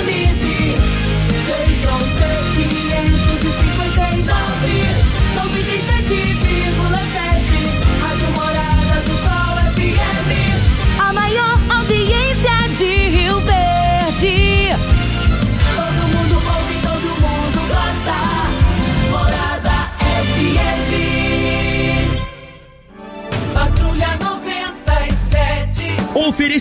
lonely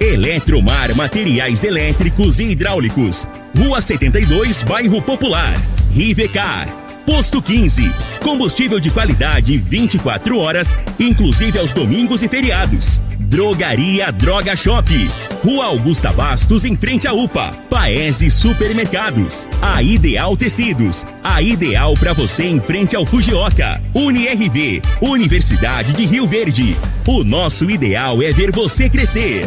Eletromar Materiais Elétricos e Hidráulicos. Rua 72, Bairro Popular. Rivecar. Posto 15. Combustível de qualidade 24 horas, inclusive aos domingos e feriados. Drogaria Droga Shop. Rua Augusta Bastos, em frente à UPA. Paese Supermercados. A Ideal Tecidos. A ideal para você em frente ao Fujioka. UniRV. Universidade de Rio Verde. O nosso ideal é ver você crescer.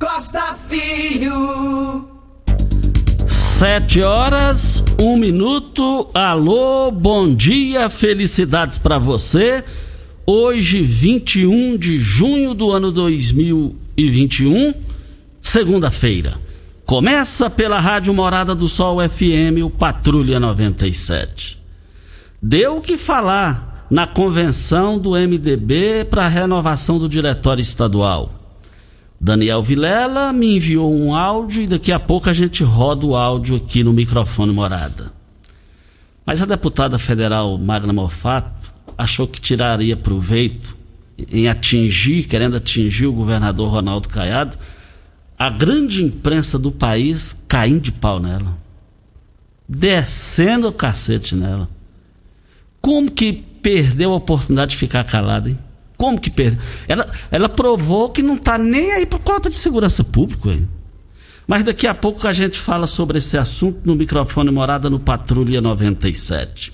Costa Filho. Sete horas, um minuto. Alô, bom dia, felicidades para você. Hoje, 21 de junho do ano 2021, segunda-feira. Começa pela Rádio Morada do Sol FM, o Patrulha 97. Deu o que falar na convenção do MDB para a renovação do Diretório Estadual. Daniel Vilela me enviou um áudio e daqui a pouco a gente roda o áudio aqui no microfone morada. Mas a deputada federal Magna Mofato achou que tiraria proveito em atingir, querendo atingir o governador Ronaldo Caiado, a grande imprensa do país caindo de pau nela. Descendo o cacete nela. Como que perdeu a oportunidade de ficar calada, hein? Como que perdeu? Ela, ela provou que não está nem aí por conta de segurança pública. Hein? Mas daqui a pouco a gente fala sobre esse assunto no microfone Morada no Patrulha 97.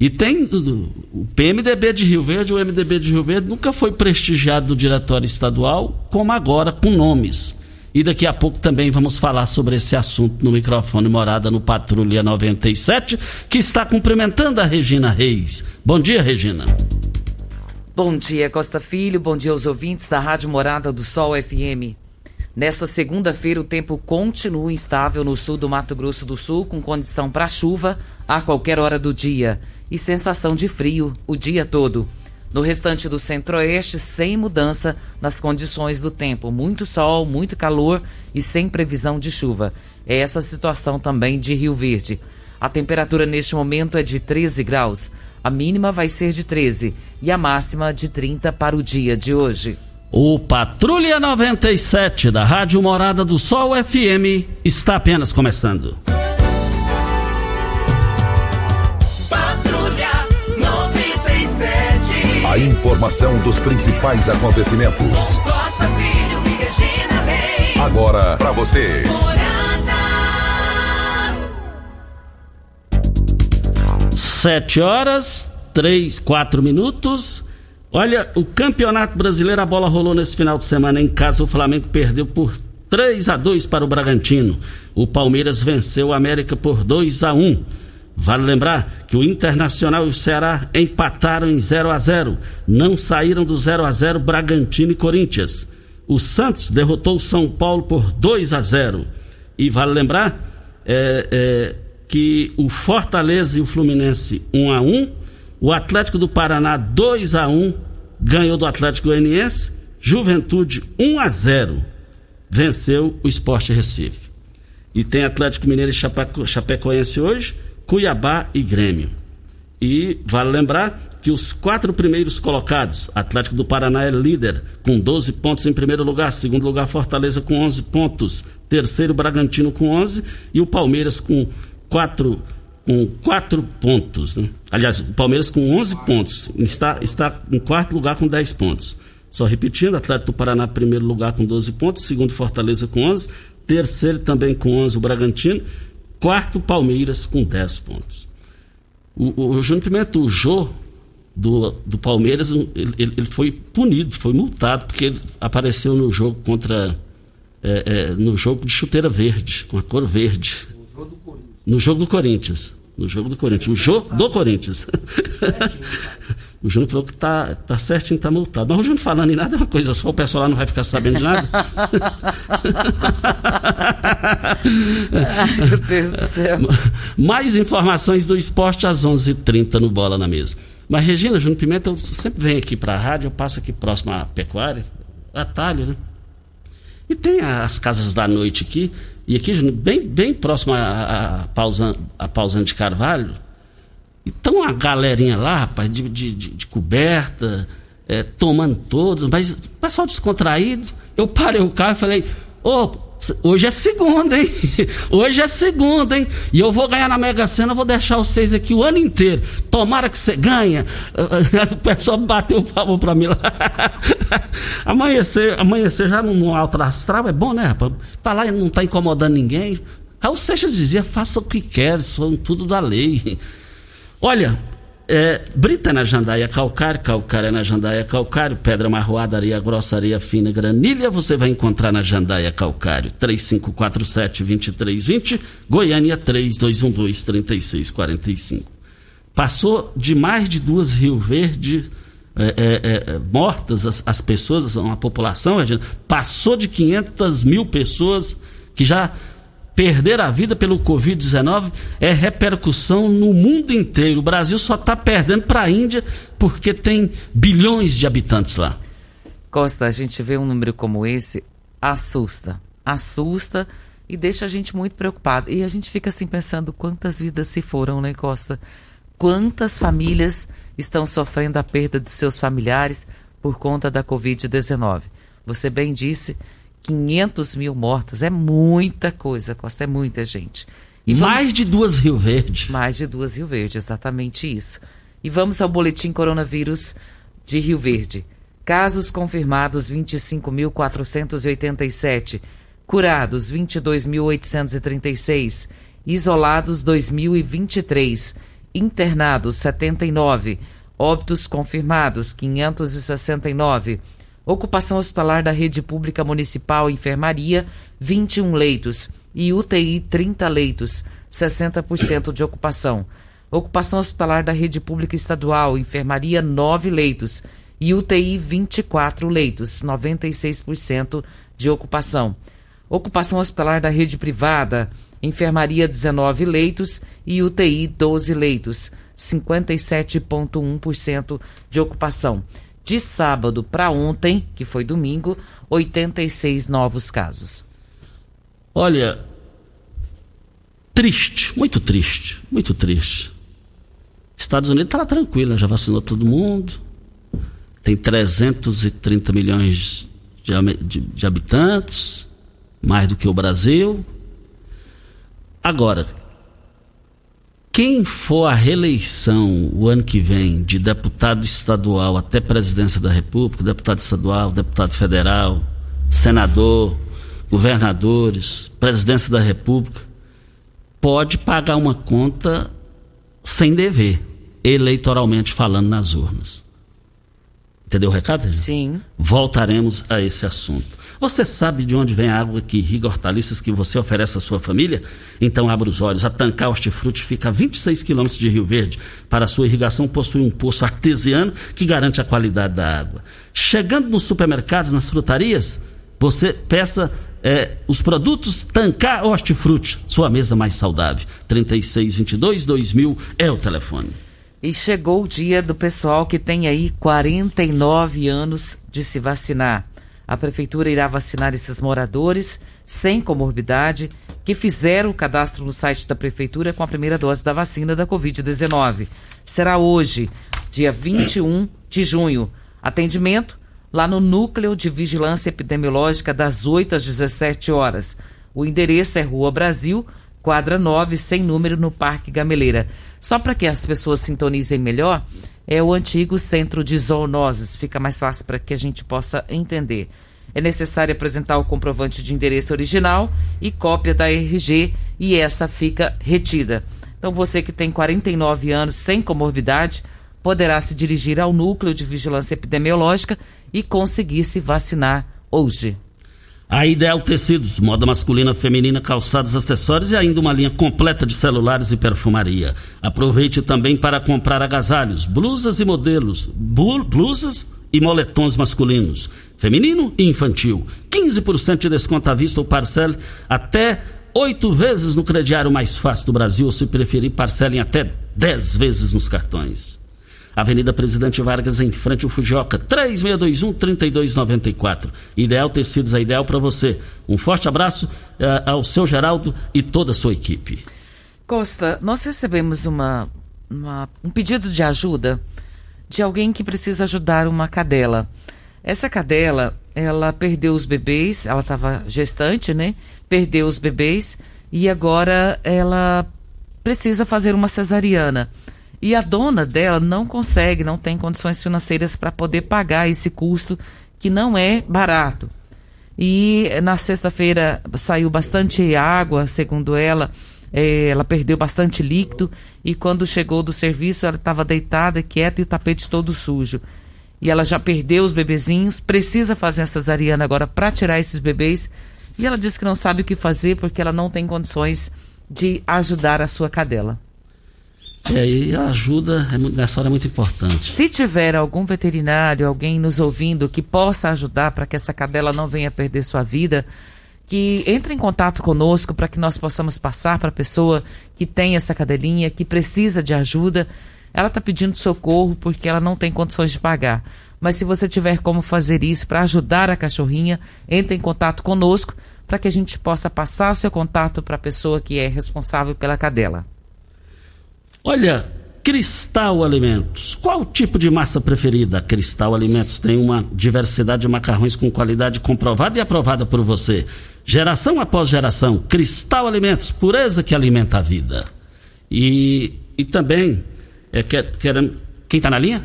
E tem o PMDB de Rio Verde, o MDB de Rio Verde nunca foi prestigiado do diretório estadual, como agora, com nomes. E daqui a pouco também vamos falar sobre esse assunto no microfone Morada no Patrulha 97, que está cumprimentando a Regina Reis. Bom dia, Regina. Bom dia, Costa Filho. Bom dia aos ouvintes da Rádio Morada do Sol FM. Nesta segunda-feira, o tempo continua instável no sul do Mato Grosso do Sul, com condição para chuva a qualquer hora do dia e sensação de frio o dia todo. No restante do centro-oeste, sem mudança nas condições do tempo. Muito sol, muito calor e sem previsão de chuva. É essa a situação também de Rio Verde. A temperatura neste momento é de 13 graus. A mínima vai ser de 13 e a máxima de 30 para o dia de hoje. O Patrulha 97 da Rádio Morada do Sol FM está apenas começando. Patrulha 97. A informação dos principais acontecimentos. Costa Filho e Regina Reis. Agora para você. Morada. Sete horas, três, quatro minutos. Olha, o Campeonato Brasileiro, a bola rolou nesse final de semana em casa. O Flamengo perdeu por 3 a 2 para o Bragantino. O Palmeiras venceu o América por 2 a 1. Vale lembrar que o Internacional e o Ceará empataram em 0 a 0. Não saíram do 0 a 0 Bragantino e Corinthians. O Santos derrotou o São Paulo por 2 a 0. E vale lembrar é, é, que o Fortaleza e o Fluminense 1 a 1 o Atlético do Paraná 2 a 1 ganhou do Atlético Goianiense, Juventude 1 a 0 venceu o Esporte Recife. E tem Atlético Mineiro e Chapeco, Chapecoense hoje, Cuiabá e Grêmio. E vale lembrar que os quatro primeiros colocados, Atlético do Paraná é líder, com 12 pontos em primeiro lugar, segundo lugar Fortaleza com 11 pontos, terceiro Bragantino com 11 e o Palmeiras com 4 com quatro pontos. Né? Aliás, o Palmeiras com 11 pontos, está, está em quarto lugar com 10 pontos. Só repetindo, Atlético do Paraná primeiro lugar com 12 pontos, segundo Fortaleza com 11, terceiro também com 11 o Bragantino, quarto Palmeiras com 10 pontos. O, o, o Júnior Pimenta, o Jô, do, do Palmeiras, ele, ele, foi punido, foi multado, porque ele apareceu no jogo contra. É, é, no jogo de chuteira verde, com a cor verde. No jogo do Corinthians. No jogo do Corinthians. No jogo do Corinthians. o Júnior falou que tá, tá certinho, tá multado. Mas o Júnior falando em nada é uma coisa só, o pessoal lá não vai ficar sabendo de nada. Ai, meu Deus do céu. Mais informações do esporte às 11:30 h 30 no Bola na Mesa. Mas, Regina, Júnior Pimenta, eu sempre venho aqui para a rádio, eu passo aqui próximo à pecuária, atalho, né? E tem as casas da noite aqui, e aqui, bem, bem próximo a, a, Pausan, a Pausando de Carvalho, então a galerinha lá, rapaz, de, de, de, coberta, é, tomando todos, mas pessoal descontraído. Eu parei o carro e falei, ô, oh, Hoje é segunda, hein? Hoje é segunda, hein? E eu vou ganhar na Mega Sena, vou deixar vocês aqui o ano inteiro. Tomara que você ganha. O pessoal bateu o favor pra mim lá. Amanhecer, amanhecer já no alto astral é bom, né, rapaz? Tá lá e não tá incomodando ninguém. Raul Seixas dizia, faça o que quer, são tudo da lei. Olha, é, brita na jandaia calcário, é na jandaia calcário, pedra marroada, areia grossa, areia fina, granilha, você vai encontrar na jandaia calcário. 3547-2320, Goiânia 3212-3645. Passou de mais de duas Rio Verde é, é, é, mortas as, as pessoas, uma população, passou de 500 mil pessoas que já perder a vida pelo Covid-19 é repercussão no mundo inteiro. O Brasil só está perdendo para a Índia porque tem bilhões de habitantes lá. Costa, a gente vê um número como esse, assusta. Assusta e deixa a gente muito preocupado. E a gente fica assim pensando quantas vidas se foram, né, Costa? Quantas famílias estão sofrendo a perda de seus familiares por conta da Covid-19? Você bem disse 500 mil mortos. É muita coisa, Costa, é muita gente. E mais vamos... de duas Rio Verde. Mais de duas Rio Verde, exatamente isso. E vamos ao boletim coronavírus de Rio Verde. Casos confirmados 25.487. Curados 22.836. Isolados 2.023. Internados 79. Óbitos confirmados 569 Ocupação hospitalar da rede pública municipal enfermaria, 21 leitos. E UTI, 30 leitos, 60% de ocupação. Ocupação hospitalar da rede pública estadual, enfermaria, 9 leitos. E UTI, 24 leitos, 96% de ocupação. Ocupação hospitalar da rede privada, enfermaria 19 leitos e UTI 12 leitos, 57,1% de ocupação. De sábado para ontem, que foi domingo, 86 novos casos. Olha, triste, muito triste, muito triste. Estados Unidos está tranquilo, já vacinou todo mundo. Tem 330 milhões de, de, de habitantes, mais do que o Brasil. Agora, quem for a reeleição o ano que vem de deputado estadual até presidência da República, deputado estadual, deputado federal, senador, governadores, presidência da República, pode pagar uma conta sem dever, eleitoralmente falando nas urnas. Entendeu o recado? Sim. Voltaremos a esse assunto. Você sabe de onde vem a água que irriga hortaliças que você oferece à sua família? Então abra os olhos. A Tancar Hortifruti fica a 26 quilômetros de Rio Verde. Para sua irrigação possui um poço artesiano que garante a qualidade da água. Chegando nos supermercados, nas frutarias, você peça é, os produtos Tancar Hortifruti, sua mesa mais saudável. 3622-2000 é o telefone. E chegou o dia do pessoal que tem aí 49 anos de se vacinar. A prefeitura irá vacinar esses moradores sem comorbidade que fizeram o cadastro no site da prefeitura com a primeira dose da vacina da Covid-19. Será hoje, dia 21 de junho. Atendimento lá no Núcleo de Vigilância Epidemiológica das 8 às 17 horas. O endereço é Rua Brasil, quadra 9, sem número, no Parque Gameleira. Só para que as pessoas sintonizem melhor, é o antigo centro de zoonoses. Fica mais fácil para que a gente possa entender. É necessário apresentar o comprovante de endereço original e cópia da RG e essa fica retida. Então você que tem 49 anos sem comorbidade poderá se dirigir ao núcleo de vigilância epidemiológica e conseguir se vacinar hoje. A Ideal Tecidos, moda masculina, feminina, calçados, acessórios e ainda uma linha completa de celulares e perfumaria. Aproveite também para comprar agasalhos, blusas e modelos, blusas e moletons masculinos, feminino e infantil. 15% de desconto à vista ou parcela até oito vezes no crediário mais fácil do Brasil, ou se preferir, parcelem até 10 vezes nos cartões. Avenida Presidente Vargas, em frente ao Fujioka, 3621-3294. Ideal Tecidos é ideal para você. Um forte abraço uh, ao seu Geraldo e toda a sua equipe. Costa, nós recebemos uma, uma, um pedido de ajuda de alguém que precisa ajudar uma cadela. Essa cadela, ela perdeu os bebês, ela estava gestante, né? Perdeu os bebês e agora ela precisa fazer uma cesariana. E a dona dela não consegue, não tem condições financeiras para poder pagar esse custo que não é barato. E na sexta-feira saiu bastante água, segundo ela, é, ela perdeu bastante líquido e quando chegou do serviço ela estava deitada, quieta e o tapete todo sujo. E ela já perdeu os bebezinhos, precisa fazer a cesariana agora para tirar esses bebês. E ela disse que não sabe o que fazer porque ela não tem condições de ajudar a sua cadela. É, e a ajuda é, nessa hora é muito importante. Se tiver algum veterinário, alguém nos ouvindo que possa ajudar para que essa cadela não venha perder sua vida, que entre em contato conosco para que nós possamos passar para a pessoa que tem essa cadelinha, que precisa de ajuda. Ela está pedindo socorro porque ela não tem condições de pagar. Mas se você tiver como fazer isso para ajudar a cachorrinha, entre em contato conosco para que a gente possa passar seu contato para a pessoa que é responsável pela cadela. Olha, Cristal Alimentos. Qual o tipo de massa preferida? Cristal Alimentos tem uma diversidade de macarrões com qualidade comprovada e aprovada por você. Geração após geração. Cristal Alimentos, pureza que alimenta a vida. E, e também, é, quer, quer, quem está na linha?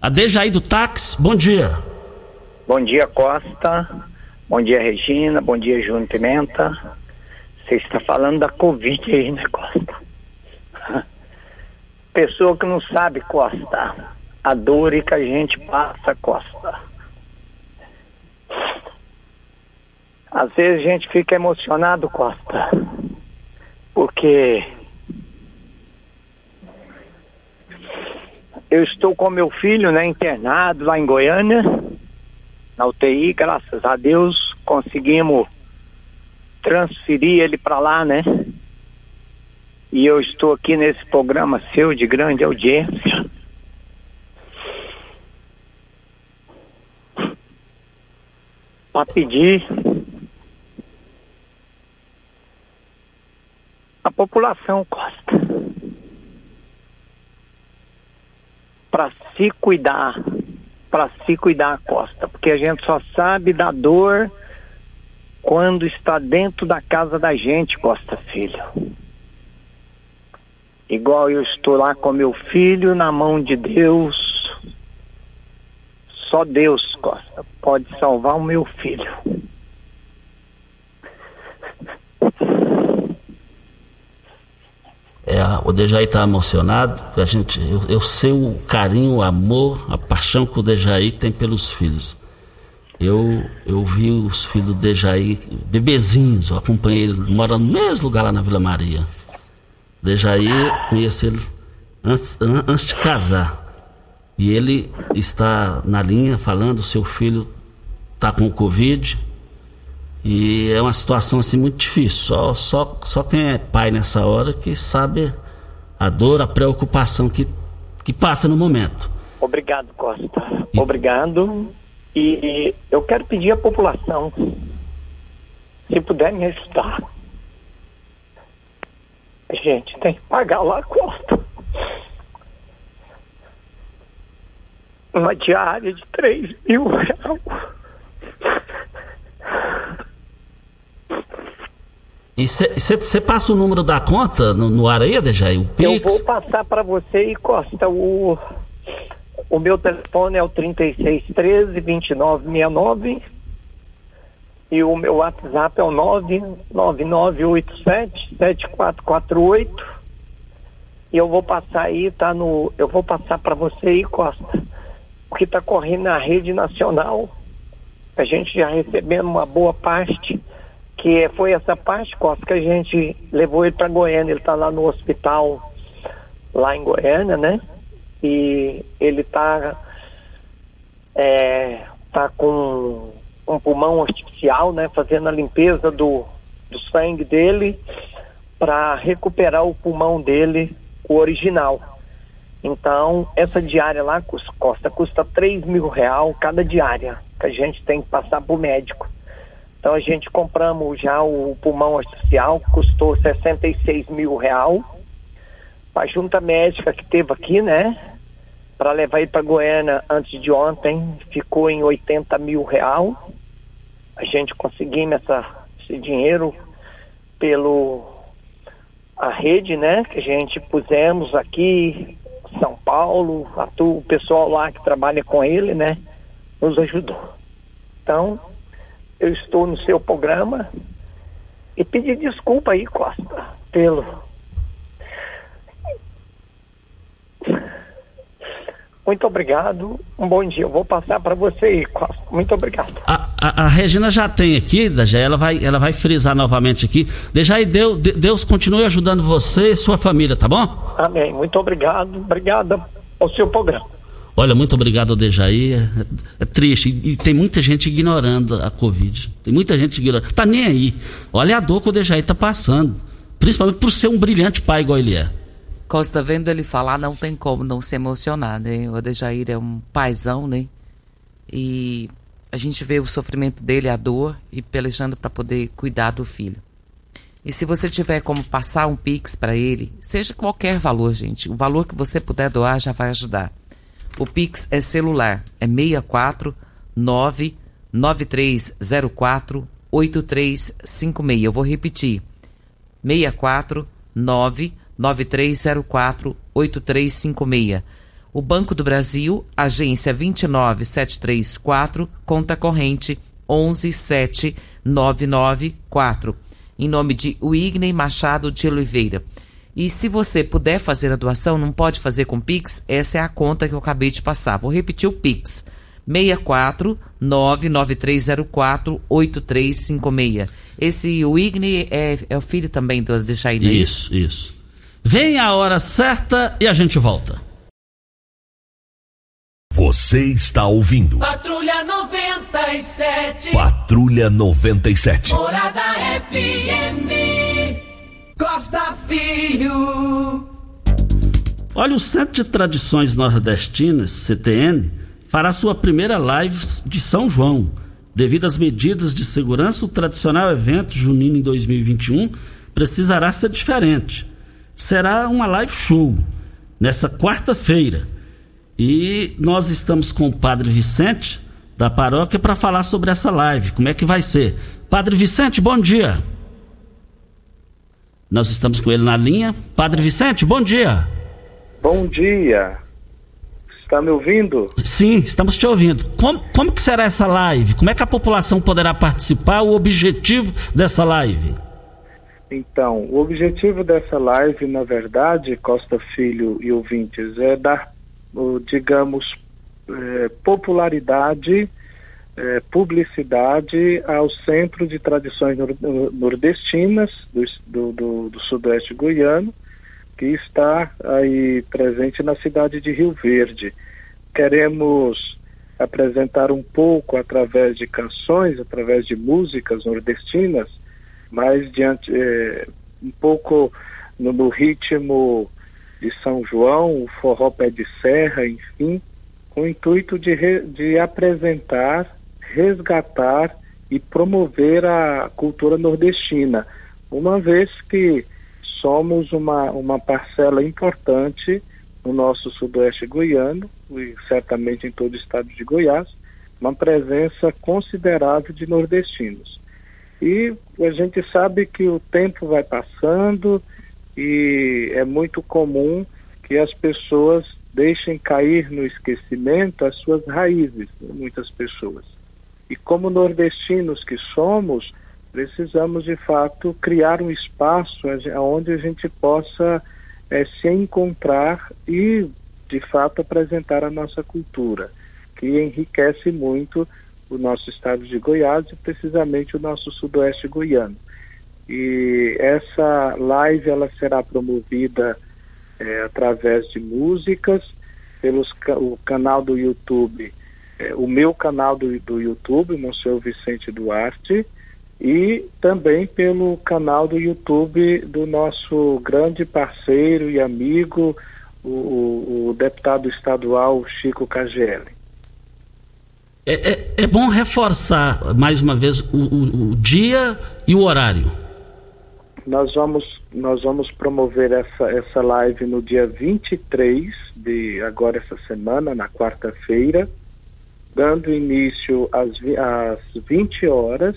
A Dejaí do táxi. Bom dia. Bom dia, Costa. Bom dia, Regina. Bom dia, Júnior Pimenta. Você está falando da Covid aí, né, Costa? Pessoa que não sabe, Costa, a dor que a gente passa, Costa. Às vezes a gente fica emocionado, Costa, porque eu estou com meu filho, né, internado lá em Goiânia, na UTI, graças a Deus, conseguimos transferir ele para lá, né? E eu estou aqui nesse programa seu de grande audiência. Para pedir a população Costa para se cuidar, para se cuidar Costa, porque a gente só sabe da dor quando está dentro da casa da gente, Costa Filho. Igual eu estou lá com meu filho na mão de Deus. Só Deus, Costa, pode salvar o meu filho. É, o Dejaí está emocionado, a gente, eu, eu, sei o carinho, o amor, a paixão que o Dejaí tem pelos filhos. Eu, eu vi os filhos do Dejaí, bebezinhos, eu acompanhei ele, mora no mesmo lugar lá na Vila Maria. Dejaí conheci ele antes, antes de casar. E ele está na linha falando, seu filho está com Covid. E é uma situação assim muito difícil. Só, só, só quem é pai nessa hora que sabe a dor, a preocupação que, que passa no momento. Obrigado, Costa. Obrigado. E eu quero pedir à população, se puder me ajudar. A gente tem que pagar lá a Costa. Uma diária de 3 mil reais. E você passa o número da conta no, no ar aí, Dejaí? O Eu vou passar para você e Costa. O, o meu telefone é o 3613-2969 e o meu WhatsApp é o 99987-7448 e eu vou passar aí, tá no. Eu vou passar para você aí, Costa, o que está correndo na rede nacional. A gente já recebendo uma boa parte que foi essa parte, Costa, que a gente levou ele para Goiânia, ele está lá no hospital, lá em Goiânia, né? E ele está é, tá com um pulmão artificial, né? Fazendo a limpeza do, do sangue dele para recuperar o pulmão dele, o original. Então, essa diária lá, Costa, custa 3 mil real cada diária que a gente tem que passar para o médico. Então a gente compramos já o pulmão artificial, custou 66 mil real. A junta médica que teve aqui, né? Para levar ele para Goiânia antes de ontem, ficou em 80 mil real. A gente conseguimos essa, esse dinheiro pelo a rede, né? Que a gente pusemos aqui, São Paulo, a tu, o pessoal lá que trabalha com ele, né? Nos ajudou. Então, eu estou no seu programa e pedir desculpa aí, Costa, pelo. Muito obrigado, um bom dia. Eu vou passar para você aí. Muito obrigado. A, a, a, Regina já tem aqui, já ela vai, ela vai frisar novamente aqui. Deixa aí, Deus, Deus continue ajudando você e sua família, tá bom? Amém. Muito obrigado. Obrigada ao seu programa. Olha, muito obrigado, Dejaí. É, é triste. E, e, tem muita gente ignorando a Covid. Tem muita gente ignorando. Tá nem aí. Olha a dor que o Dejaí tá passando. Principalmente por ser um brilhante pai igual ele é. Costa, vendo ele falar, não tem como não se emocionar, né? O Dejair é um paizão, né? E a gente vê o sofrimento dele, a dor, e pelejando para poder cuidar do filho. E se você tiver como passar um pix para ele, seja qualquer valor, gente, o valor que você puder doar já vai ajudar. O Pix é celular, é 64 99304 8356. Eu vou repetir. 64 99304 8356. O Banco do Brasil, agência 29734, conta corrente 1179994. Em nome de Wigney Machado de Oliveira. E se você puder fazer a doação, não pode fazer com Pix, essa é a conta que eu acabei de passar. Vou repetir o Pix. 64 99304 8356. Esse Wigne é, é o filho também do Dejair, é Isso, isso. Vem a hora certa e a gente volta. Você está ouvindo. Patrulha 97. Patrulha 97. Morada FM. Costa Filho. Olha, o Centro de Tradições Nordestinas, CTN, fará sua primeira live de São João. Devido às medidas de segurança, o tradicional evento junino em 2021 precisará ser diferente. Será uma live show nessa quarta-feira. E nós estamos com o Padre Vicente da paróquia para falar sobre essa live. Como é que vai ser? Padre Vicente, bom dia. Nós estamos com ele na linha. Padre Vicente, bom dia. Bom dia. Está me ouvindo? Sim, estamos te ouvindo. Como, como que será essa live? Como é que a população poderá participar? O objetivo dessa live? Então, o objetivo dessa live, na verdade, Costa Filho e ouvintes, é dar, digamos, é, popularidade é, publicidade ao Centro de Tradições Nordestinas do, do, do, do Sudoeste Goiano, que está aí presente na cidade de Rio Verde. Queremos apresentar um pouco através de canções, através de músicas nordestinas, mas diante é, um pouco no, no, ritmo de São João, o forró pé de serra, enfim, com o intuito de, re, de apresentar, resgatar e promover a cultura nordestina, uma vez que somos uma, uma parcela importante no nosso sudoeste goiano e certamente em todo o estado de Goiás, uma presença considerável de nordestinos. E a gente sabe que o tempo vai passando e é muito comum que as pessoas deixem cair no esquecimento as suas raízes, muitas pessoas. E como nordestinos que somos, precisamos de fato criar um espaço onde a gente possa é, se encontrar e de fato apresentar a nossa cultura, que enriquece muito o nosso estado de Goiás e precisamente o nosso sudoeste goiano. E essa live ela será promovida é, através de músicas pelos o canal do YouTube é, o meu canal do, do YouTube, Monsenhor Vicente Duarte, e também pelo canal do YouTube do nosso grande parceiro e amigo, o, o, deputado estadual Chico KGL. É, é, é, bom reforçar mais uma vez o, o, o, dia e o horário. Nós vamos, nós vamos promover essa, essa live no dia 23 de agora essa semana, na quarta-feira, dando início às, às 20 horas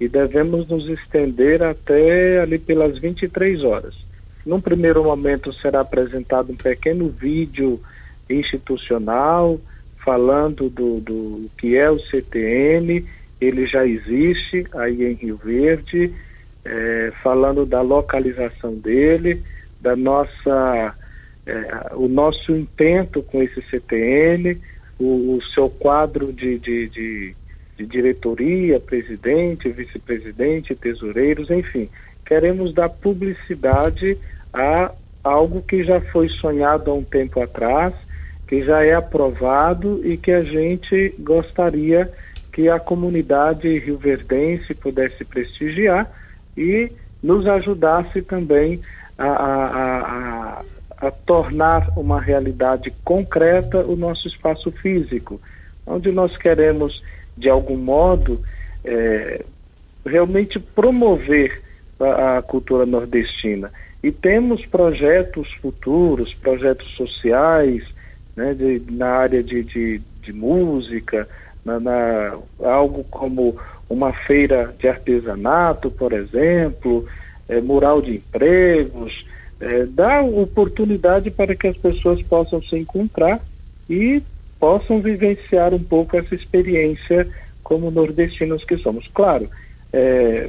e devemos nos estender até ali pelas 23 horas. Num primeiro momento será apresentado um pequeno vídeo institucional falando do, do que é o CTN, ele já existe aí em Rio Verde, é, falando da localização dele, da nossa, é, o nosso intento com esse CTN, o, o seu quadro de, de, de, de diretoria, presidente, vice-presidente, tesoureiros, enfim. Queremos dar publicidade a algo que já foi sonhado há um tempo atrás, que já é aprovado e que a gente gostaria que a comunidade rioverdense pudesse prestigiar e nos ajudasse também a, a, a, a tornar uma realidade concreta o nosso espaço físico, onde nós queremos, de algum modo, é, realmente promover a, a, cultura nordestina. E temos projetos futuros, projetos sociais, né, de, na área de, de, de música, na, na, algo como uma feira de artesanato, por exemplo, é, mural de empregos, é, dá oportunidade para que as pessoas possam se encontrar e possam vivenciar um pouco essa experiência como nordestinos que somos. Claro, é,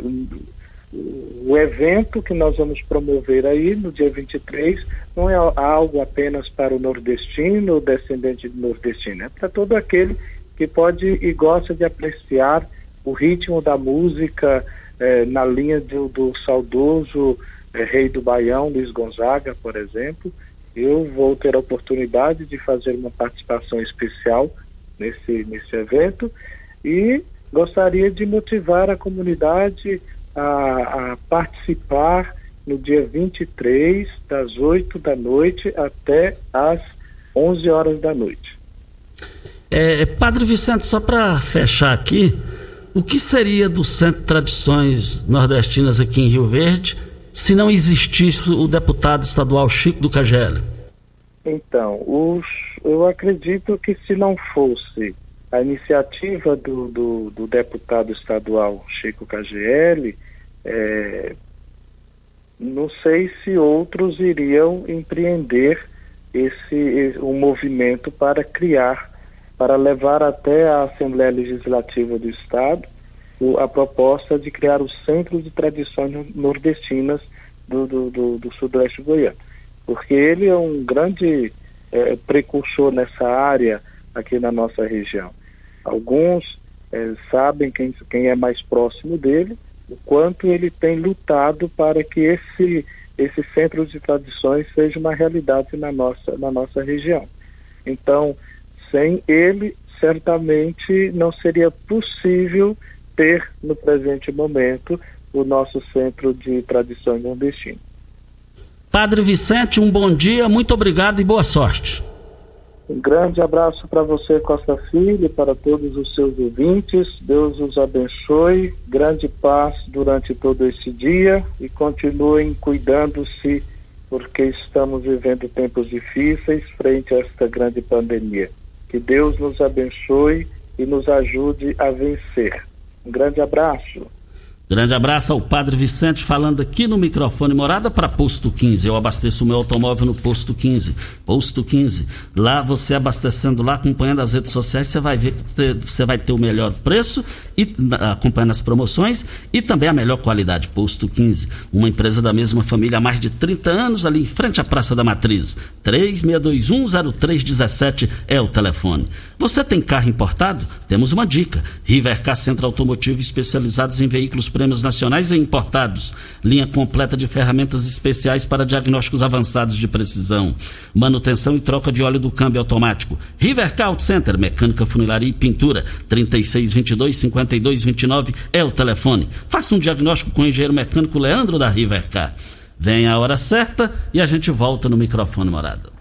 o evento que nós vamos promover aí no dia 23 não é algo apenas para o nordestino, o descendente de nordestino, é para todo aquele que pode e gosta de apreciar o ritmo da música é, na linha do, do saudoso é, Rei do Baião, Luiz Gonzaga, por exemplo. Eu vou ter a oportunidade de fazer uma participação especial nesse, nesse evento e gostaria de motivar a comunidade a, a participar no dia 23, das 8 da noite até às 11 horas da noite. É, Padre Vicente, só para fechar aqui, o que seria do Centro de Tradições Nordestinas aqui em Rio Verde se não existisse o deputado estadual Chico do KGL? Então, os, eu acredito que se não fosse a iniciativa do, do, do deputado estadual Chico KGL, é, não sei se outros iriam empreender esse, um movimento para criar, para levar até a Assembleia Legislativa do Estado a proposta de criar o Centro de Tradições Nordestinas do, do, do, do Sudoeste Goiano, porque ele é um grande é, precursor nessa área aqui na nossa região. Alguns é, sabem quem, quem é mais próximo dele, o quanto ele tem lutado para que esse, esse centro de tradições seja uma realidade na nossa, na nossa região. Então, sem ele, certamente não seria possível ter no presente momento o nosso centro de tradição nordestina. Padre Vicente, um bom dia, muito obrigado e boa sorte. Um grande abraço para você, Costa Filho, e para todos os seus ouvintes. Deus os abençoe, grande paz durante todo esse dia e continuem cuidando-se, porque estamos vivendo tempos difíceis frente a esta grande pandemia. Que Deus nos abençoe e nos ajude a vencer. Um grande abraço. Grande abraço ao Padre Vicente falando aqui no microfone Morada para Posto 15. Eu abasteço o meu automóvel no Posto 15. Posto 15. Lá você abastecendo lá, acompanhando as redes sociais, você vai ver que você vai ter o melhor preço e acompanhando as promoções e também a melhor qualidade. Posto 15. Uma empresa da mesma família há mais de 30 anos ali em frente à Praça da Matriz. 36210317 é o telefone. Você tem carro importado? Temos uma dica. Rivercar Centro Automotivo especializados em veículos prêmios nacionais e importados. Linha completa de ferramentas especiais para diagnósticos avançados de precisão. Manutenção e troca de óleo do câmbio automático. Rivercar Auto Center, mecânica, funilaria e pintura. 3622-5229 é o telefone. Faça um diagnóstico com o engenheiro mecânico Leandro da Rivercar. Vem a hora certa e a gente volta no microfone morado.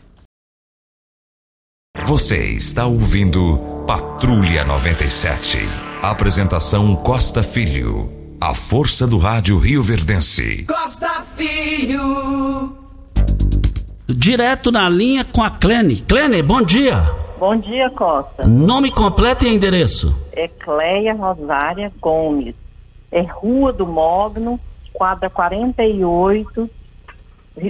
Você está ouvindo Patrulha 97. Apresentação Costa Filho. A força do rádio Rio Verdense. Costa Filho. Direto na linha com a Clene. Clene, bom dia. Bom dia, Costa. Nome completo e endereço. É Cleia Rosária Gomes. É Rua do Mogno, quadra 48,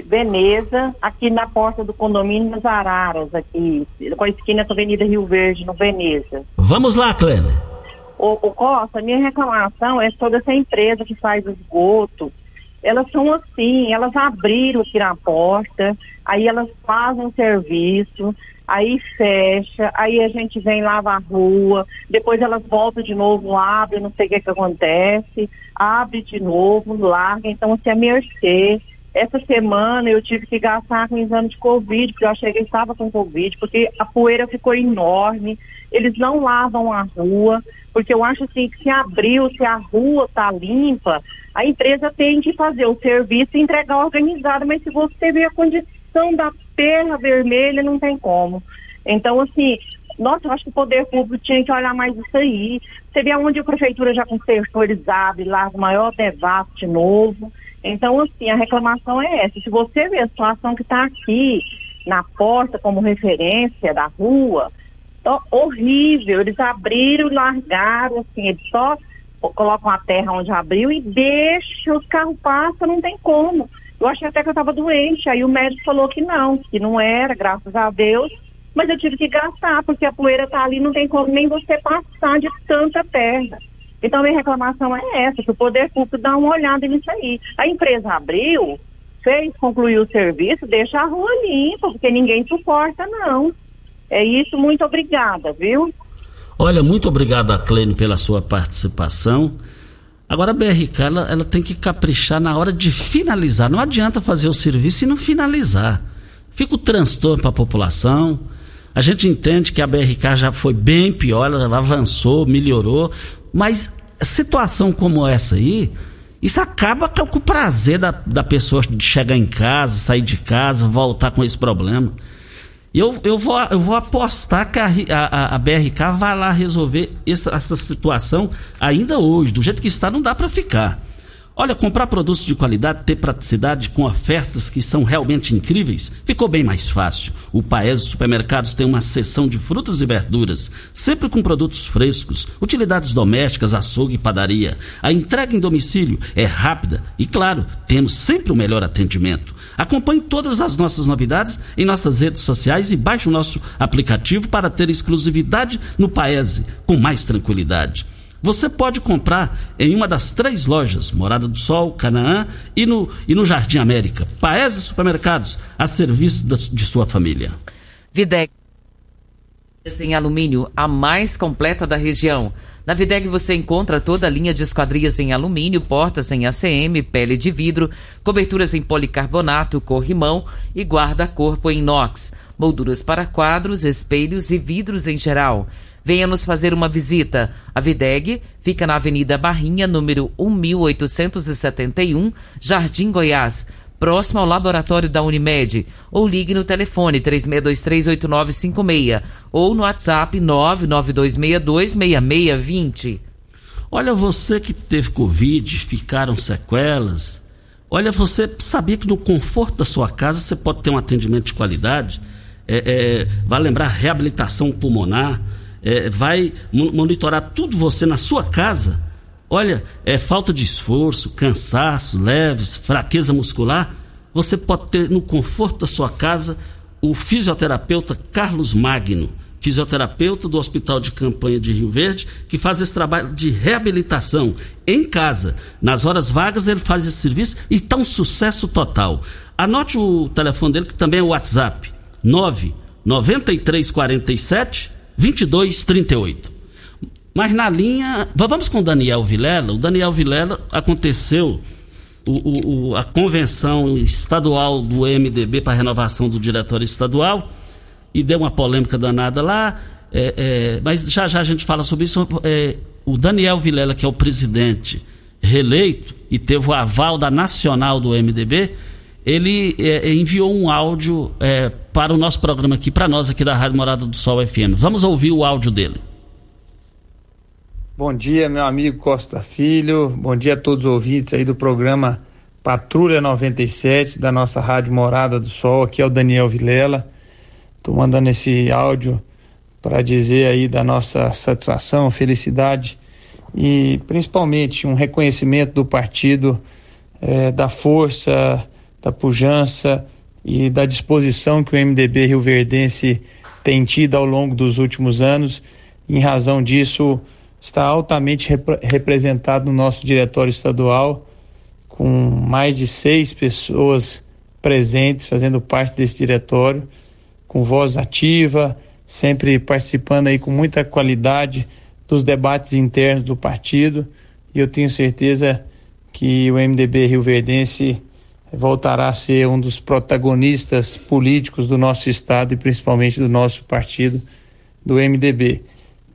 Veneza, aqui na porta do condomínio das Araras, aqui, com a esquina da Avenida Rio Verde, no Veneza. Vamos lá, Clene. Ô, ô Costa, minha reclamação é toda essa empresa que faz o esgoto. Elas são assim, elas abriram aqui na porta, aí elas fazem o serviço, aí fecha, aí a gente vem lava a rua, depois elas voltam de novo, abrem, não sei o que, que acontece, abre de novo, larga, então assim, a mercê. Essa semana eu tive que gastar com o exame de Covid, porque eu achei que estava com Covid, porque a poeira ficou enorme, eles não lavam a rua, porque eu acho assim que se abriu, se a rua está limpa, a empresa tem que fazer o serviço e entregar organizado, mas se você ver a condição da terra vermelha, não tem como. Então, assim, nossa, eu acho que o poder público tinha que olhar mais isso aí. Você vê onde a prefeitura já consertou, eles abrem lá o maior devasso de novo. Então, assim, a reclamação é essa. Se você vê a situação que está aqui na porta como referência da rua, horrível. Eles abriram, largaram, assim, eles só colocam a terra onde abriu e deixam os carros passam, não tem como. Eu achei até que eu estava doente, aí o médico falou que não, que não era, graças a Deus, mas eu tive que gastar, porque a poeira está ali, não tem como nem você passar de tanta terra. Então, minha reclamação é essa, que o poder público dá uma olhada nisso aí. A empresa abriu, fez, concluiu o serviço, deixa a rua limpa, porque ninguém suporta, não. É isso, muito obrigada, viu? Olha, muito obrigado a Clênio pela sua participação. Agora a BRK ela, ela, tem que caprichar na hora de finalizar. Não adianta fazer o serviço e não finalizar. Fica o transtorno para a população. A gente entende que a BRK já foi bem pior, ela avançou, melhorou, mas situação como essa aí, isso acaba com o prazer da, da pessoa de chegar em casa, sair de casa, voltar com esse problema. Eu, eu, vou, eu vou apostar que a, a, a BRK vai lá resolver essa, essa situação ainda hoje. Do jeito que está, não dá para ficar. Olha, comprar produtos de qualidade, ter praticidade com ofertas que são realmente incríveis, ficou bem mais fácil. O Paes Supermercados tem uma seção de frutas e verduras, sempre com produtos frescos, utilidades domésticas, açougue e padaria. A entrega em domicílio é rápida e, claro, temos sempre o melhor atendimento. Acompanhe todas as nossas novidades em nossas redes sociais e baixe o nosso aplicativo para ter exclusividade no Paese com mais tranquilidade. Você pode comprar em uma das três lojas, Morada do Sol, Canaã e no, e no Jardim América. Paese Supermercados, a serviço da, de sua família. Videg em alumínio, a mais completa da região. Na Videg você encontra toda a linha de esquadrias em alumínio, portas em ACM, pele de vidro, coberturas em policarbonato, corrimão e guarda-corpo em inox, molduras para quadros, espelhos e vidros em geral. Venha nos fazer uma visita. A Videg fica na Avenida Barrinha, número 1871, Jardim Goiás, próximo ao laboratório da Unimed. Ou ligue no telefone 36238956 ou no WhatsApp 992626620. Olha, você que teve Covid, ficaram sequelas. Olha, você sabia que no conforto da sua casa você pode ter um atendimento de qualidade? É, é, vai lembrar reabilitação pulmonar, é, vai monitorar tudo você na sua casa. Olha, é falta de esforço, cansaço, leves, fraqueza muscular. Você pode ter no conforto da sua casa o fisioterapeuta Carlos Magno fisioterapeuta do Hospital de Campanha de Rio Verde, que faz esse trabalho de reabilitação em casa. Nas horas vagas ele faz esse serviço e está um sucesso total. Anote o telefone dele, que também é o WhatsApp: 9 9347 2238. Mas na linha. Vamos com o Daniel Vilela. O Daniel Vilela aconteceu o, o, a convenção estadual do MDB para renovação do diretório estadual e deu uma polêmica danada lá. É, é, mas já já a gente fala sobre isso. É, o Daniel Vilela, que é o presidente reeleito e teve o aval da nacional do MDB, ele é, enviou um áudio é, para o nosso programa aqui, para nós aqui da Rádio Morada do Sol FM. Vamos ouvir o áudio dele. Bom dia, meu amigo Costa Filho. Bom dia a todos os ouvintes aí do programa Patrulha 97 da nossa Rádio Morada do Sol. Aqui é o Daniel Vilela. Estou mandando esse áudio para dizer aí da nossa satisfação, felicidade e principalmente um reconhecimento do partido eh, da força, da pujança e da disposição que o MDB Rio Verdense tem tido ao longo dos últimos anos. Em razão disso, está altamente rep representado no nosso diretório estadual, com mais de seis pessoas presentes fazendo parte desse diretório com voz ativa, sempre participando aí com muita qualidade dos debates internos do partido. E eu tenho certeza que o MDB Rio Verdense voltará a ser um dos protagonistas políticos do nosso estado e principalmente do nosso partido, do MDB.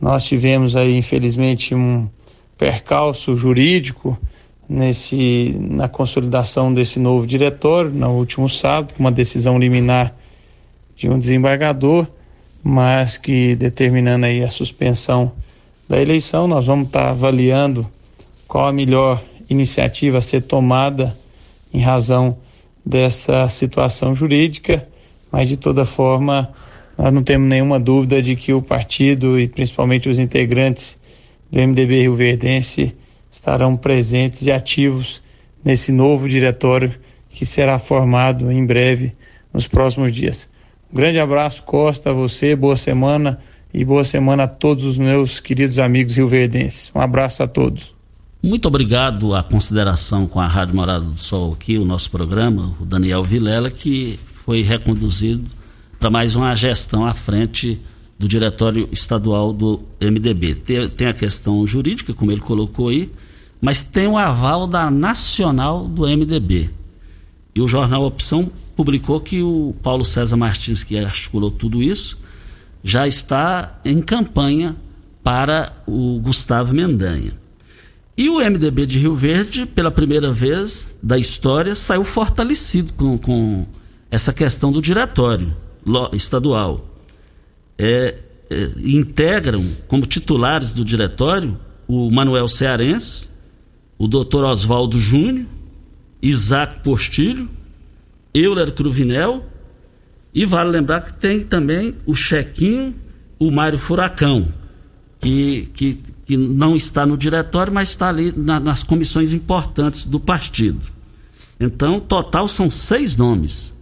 Nós tivemos aí, infelizmente, um percalço jurídico nesse na consolidação desse novo diretório no último sábado, uma decisão liminar de um desembargador, mas que determinando aí a suspensão da eleição, nós vamos estar tá avaliando qual a melhor iniciativa a ser tomada em razão dessa situação jurídica, mas de toda forma nós não temos nenhuma dúvida de que o partido e principalmente os integrantes do MDB Rio Verdense estarão presentes e ativos nesse novo diretório que será formado em breve nos próximos dias. Um grande abraço, Costa, a você, boa semana e boa semana a todos os meus queridos amigos rioverdenses. Um abraço a todos. Muito obrigado a consideração com a Rádio Morada do Sol aqui, o nosso programa, o Daniel Vilela, que foi reconduzido para mais uma gestão à frente do Diretório Estadual do MDB. Tem, tem, a questão jurídica, como ele colocou aí, mas tem o aval da Nacional do MDB. E o jornal Opção publicou que o Paulo César Martins, que articulou tudo isso, já está em campanha para o Gustavo Mendanha. E o MDB de Rio Verde, pela primeira vez da história, saiu fortalecido com, com essa questão do diretório estadual. É, é, integram como titulares do diretório o Manuel Cearense, o doutor Oswaldo Júnior, Isaac Postilho, Euler Cruvinel e vale lembrar que tem também o Chequinho, o Mário Furacão, que, que, que não está no diretório, mas está ali na, nas comissões importantes do partido. Então, total são seis nomes.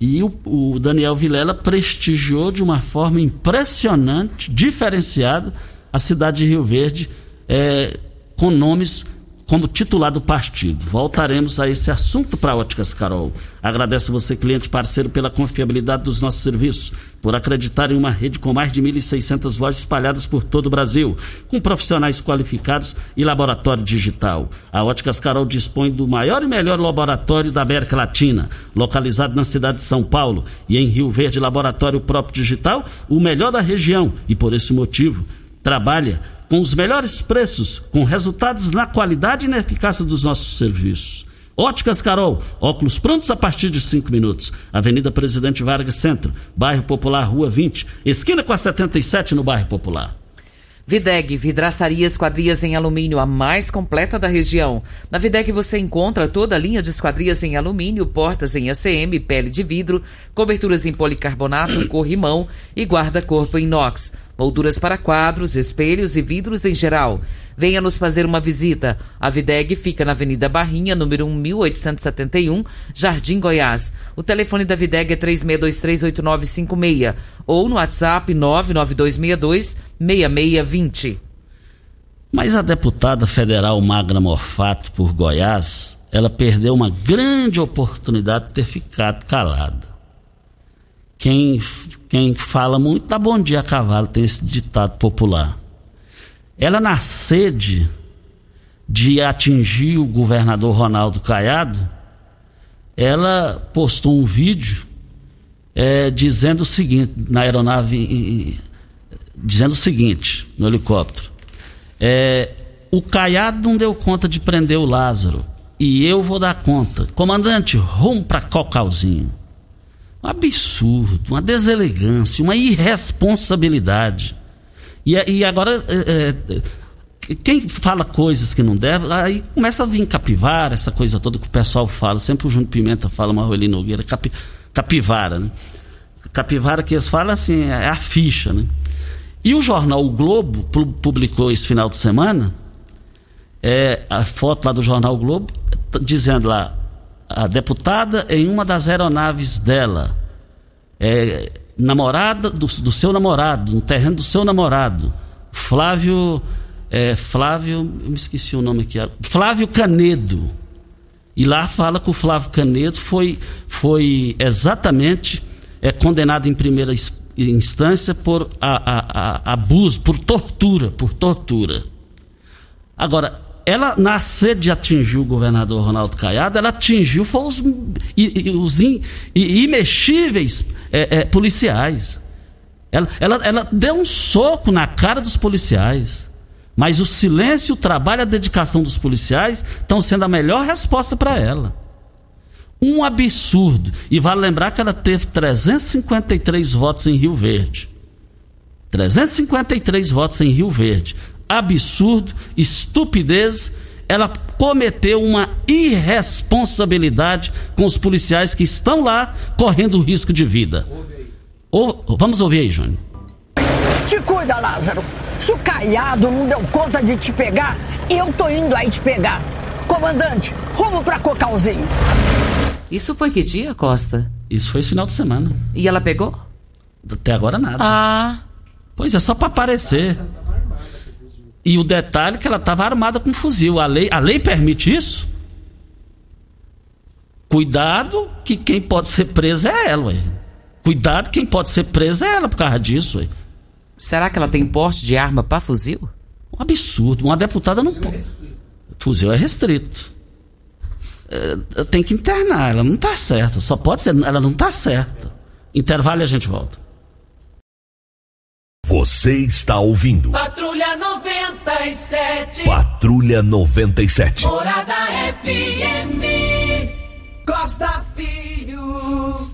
E o, o, Daniel Vilela prestigiou de uma forma impressionante, diferenciada, a cidade de Rio Verde, é, com nomes como titular do partido. Voltaremos a esse assunto para Óticas Carol. Agradeço você, cliente parceiro, pela confiabilidade dos nossos serviços, por acreditar em uma rede com mais de 1.600 lojas espalhadas por todo o Brasil, com profissionais qualificados e laboratório digital. A Óticas Carol dispõe do maior e melhor laboratório da América Latina, localizado na cidade de São Paulo e em Rio Verde, laboratório próprio digital, o melhor da região. E por esse motivo, trabalha com os melhores preços, com resultados na qualidade e na eficácia dos nossos serviços. Óticas Carol, óculos prontos a partir de 5 minutos. Avenida Presidente Vargas Centro, bairro Popular, Rua 20, esquina com a 77 no bairro Popular. Videg, vidraçaria esquadrias em alumínio, a mais completa da região. Na Videg você encontra toda a linha de esquadrias em alumínio, portas em ACM, pele de vidro, coberturas em policarbonato, corrimão e guarda-corpo inox, molduras para quadros, espelhos e vidros em geral. Venha nos fazer uma visita. A Videg fica na Avenida Barrinha, número 1871, Jardim Goiás. O telefone da Videg é 36238956 ou no WhatsApp 992626620. Mas a deputada federal Magna Morfato por Goiás, ela perdeu uma grande oportunidade de ter ficado calada. Quem, quem fala muito dá bom dia a cavalo, tem esse ditado popular. Ela, na sede de atingir o governador Ronaldo Caiado, ela postou um vídeo é, dizendo o seguinte, na aeronave, dizendo o seguinte, no helicóptero. É, o Caiado não deu conta de prender o Lázaro. E eu vou dar conta. Comandante, rumo para Cocalzinho. Um absurdo, uma deselegância, uma irresponsabilidade. E, e agora, é, é, quem fala coisas que não deve, aí começa a vir capivara, essa coisa toda que o pessoal fala. Sempre o Júnior Pimenta fala, Marroli Nogueira, capi, capivara, né? Capivara que eles falam assim, é a ficha, né? E o jornal O Globo publicou esse final de semana é, a foto lá do jornal o Globo dizendo lá a deputada em uma das aeronaves dela é, namorada do, do, seu namorado, no terreno do seu namorado, Flávio. É, Flávio, eu me esqueci o nome aqui, Flávio Canedo. E lá fala que o Flávio Canedo foi, foi exatamente é, condenado em primeira instância por a, a, a, abuso, por tortura, por tortura. Agora, ela na sede de atingir o governador Ronaldo Caiado, ela atingiu foi os, os in, imexíveis é, é, policiais. Ela, ela, ela deu um soco na cara dos policiais. Mas o silêncio, o trabalho, a dedicação dos policiais estão sendo a melhor resposta para ela. Um absurdo. E vale lembrar que ela teve 353 votos em Rio Verde. 353 votos em Rio Verde. Absurdo, estupidez. Ela cometeu uma irresponsabilidade com os policiais que estão lá correndo risco de vida. Ou, vamos ouvir aí, Júnior. Te cuida, Lázaro. Se o Caiado não deu conta de te pegar, eu tô indo aí te pegar. Comandante, rumo pra Cocalzinho. Isso foi que dia, Costa? Isso foi esse final de semana. E ela pegou? Até agora nada. Ah. Pois é, só para aparecer. E o detalhe é que ela estava armada com fuzil. A lei, a lei permite isso? Cuidado que quem pode ser preso é ela, ué. Cuidado, quem pode ser preso é ela por causa disso, ué. Será que ela tem porte de arma para fuzil? Um absurdo. Uma deputada não pode. Fuzil é restrito. É, tem que internar, ela não está certa. Só pode ser, ela não está certa. Intervalo e a gente volta. Você está ouvindo. Patrulha 97. Patrulha 97. Morada FM. Costa Filho.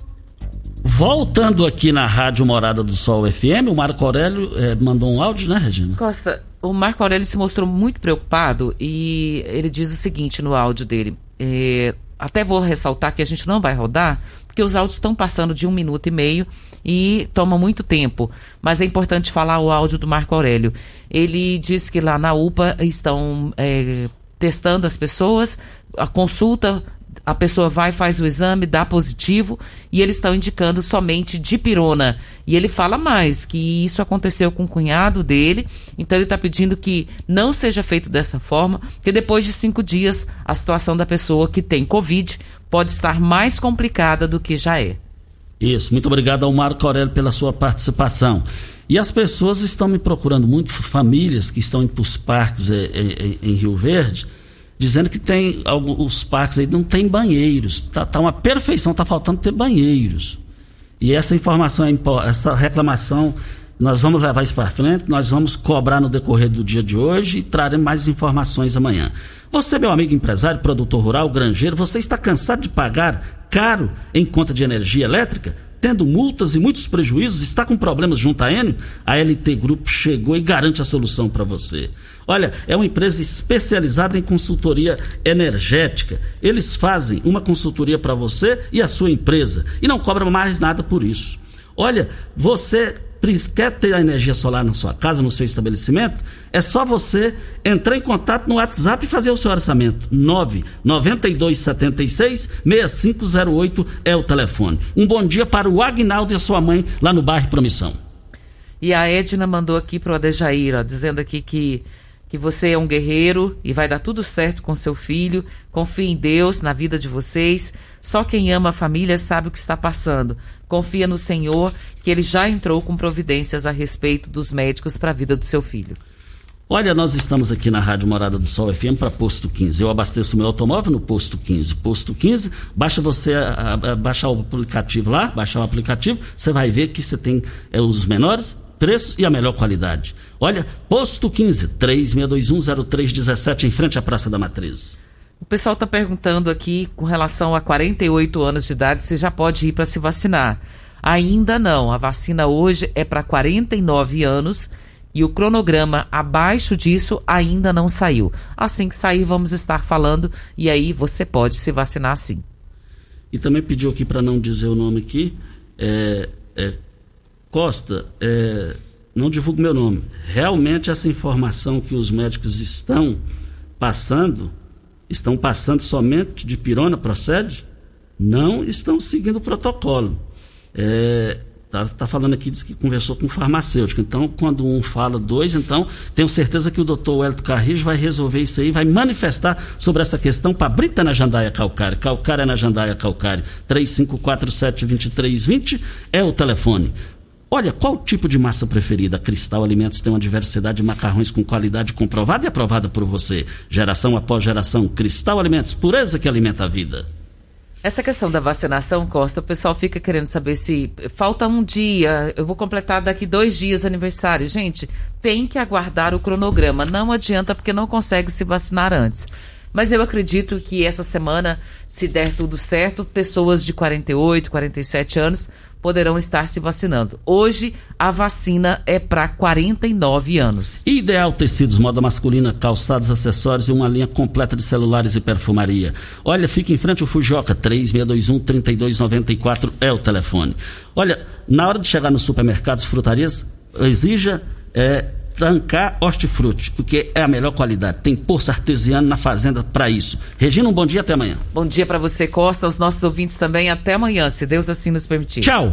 Voltando aqui na Rádio Morada do Sol FM, o Marco Aurélio eh, mandou um áudio, né, Regina? Costa, o Marco Aurélio se mostrou muito preocupado e ele diz o seguinte no áudio dele. É, até vou ressaltar que a gente não vai rodar, porque os áudios estão passando de um minuto e meio e toma muito tempo. Mas é importante falar o áudio do Marco Aurélio. Ele diz que lá na UPA estão é, testando as pessoas, a consulta a pessoa vai, faz o exame, dá positivo e eles estão indicando somente dipirona. E ele fala mais que isso aconteceu com o cunhado dele, então ele está pedindo que não seja feito dessa forma, porque depois de cinco dias a situação da pessoa que tem Covid pode estar mais complicada do que já é. Isso, muito obrigado ao Marco Aurélio pela sua participação. E as pessoas estão me procurando muito, famílias que estão indo para os parques em, em, em Rio Verde, dizendo que tem alguns parques aí não tem banheiros. Tá, tá uma perfeição, tá faltando ter banheiros. E essa informação, essa reclamação Nós vamos levar isso para frente, nós vamos cobrar no decorrer do dia de hoje e traremos mais informações amanhã. Você, meu amigo empresário, produtor rural, granjeiro, você está cansado de pagar caro em conta de energia elétrica? Tendo multas e muitos prejuízos, está com problemas junto à Enio? A LT Grupo chegou e garante a solução para você. Olha, é uma empresa especializada em consultoria energética. Eles fazem uma consultoria para você e a sua empresa e não cobram mais nada por isso. Olha, você quer ter a energia solar na sua casa, no seu estabelecimento? É só você entrar em contato no WhatsApp e fazer o seu orçamento. 99276 6508 é o telefone. Um bom dia para o Agnaldo e a sua mãe lá no bairro Promissão. E a Edna mandou aqui pro Adejair, ó, dizendo aqui que que você é um guerreiro e vai dar tudo certo com seu filho. Confie em Deus, na vida de vocês. Só quem ama a família sabe o que está passando. Confia no Senhor, que ele já entrou com providências a respeito dos médicos para a vida do seu filho. Olha, nós estamos aqui na Rádio Morada do Sol FM para Posto 15. Eu abasteço meu automóvel no Posto 15. Posto 15, baixa você a, a, baixar o aplicativo lá, baixar o aplicativo, você vai ver que você tem é, os menores preços e a melhor qualidade. Olha, Posto 15, 36210317, em frente à Praça da Matriz. O pessoal está perguntando aqui, com relação a 48 anos de idade, se já pode ir para se vacinar. Ainda não. A vacina hoje é para 49 anos e o cronograma abaixo disso ainda não saiu. Assim que sair, vamos estar falando e aí você pode se vacinar sim. E também pediu aqui para não dizer o nome aqui, é, é Costa, é, não divulgo meu nome. Realmente essa informação que os médicos estão passando, estão passando somente de pirona, procede? Não estão seguindo o protocolo. É, tá, tá, falando aqui, diz que conversou com um farmacêutico. Então, quando um fala dois, então, tenho certeza que o doutor Wellington Carrijo vai resolver isso aí, vai manifestar sobre essa questão para Brita na Jandaia Calcário. Calcária na Jandaia Calcário. 3547-2320 é o telefone. Olha, qual tipo de massa preferida? Cristal Alimentos tem uma diversidade de macarrões com qualidade comprovada e aprovada por você. Geração após geração. Cristal Alimentos, pureza que alimenta a vida. Essa questão da vacinação, Costa, o pessoal fica querendo saber se falta um dia, eu vou completar daqui dois dias aniversário. Gente, tem que aguardar o cronograma. Não adianta porque não consegue se vacinar antes. Mas eu acredito que essa semana, se der tudo certo, pessoas de 48, 47 anos poderão estar se vacinando. Hoje, a vacina é para 49 anos. Ideal Tecidos, moda masculina, calçados, acessórios e uma linha completa de celulares e perfumaria. Olha, fica em frente ao Fujoca, 3621-3294 é o telefone. Olha, na hora de chegar nos supermercados, frutarias, exija é, Tancar Hortifruti, porque é a melhor qualidade. Tem poço artesiano na fazenda para isso. Regina, um bom dia até amanhã. Bom dia para você, Costa, os nossos ouvintes também. Até amanhã, se Deus assim nos permitir. Tchau.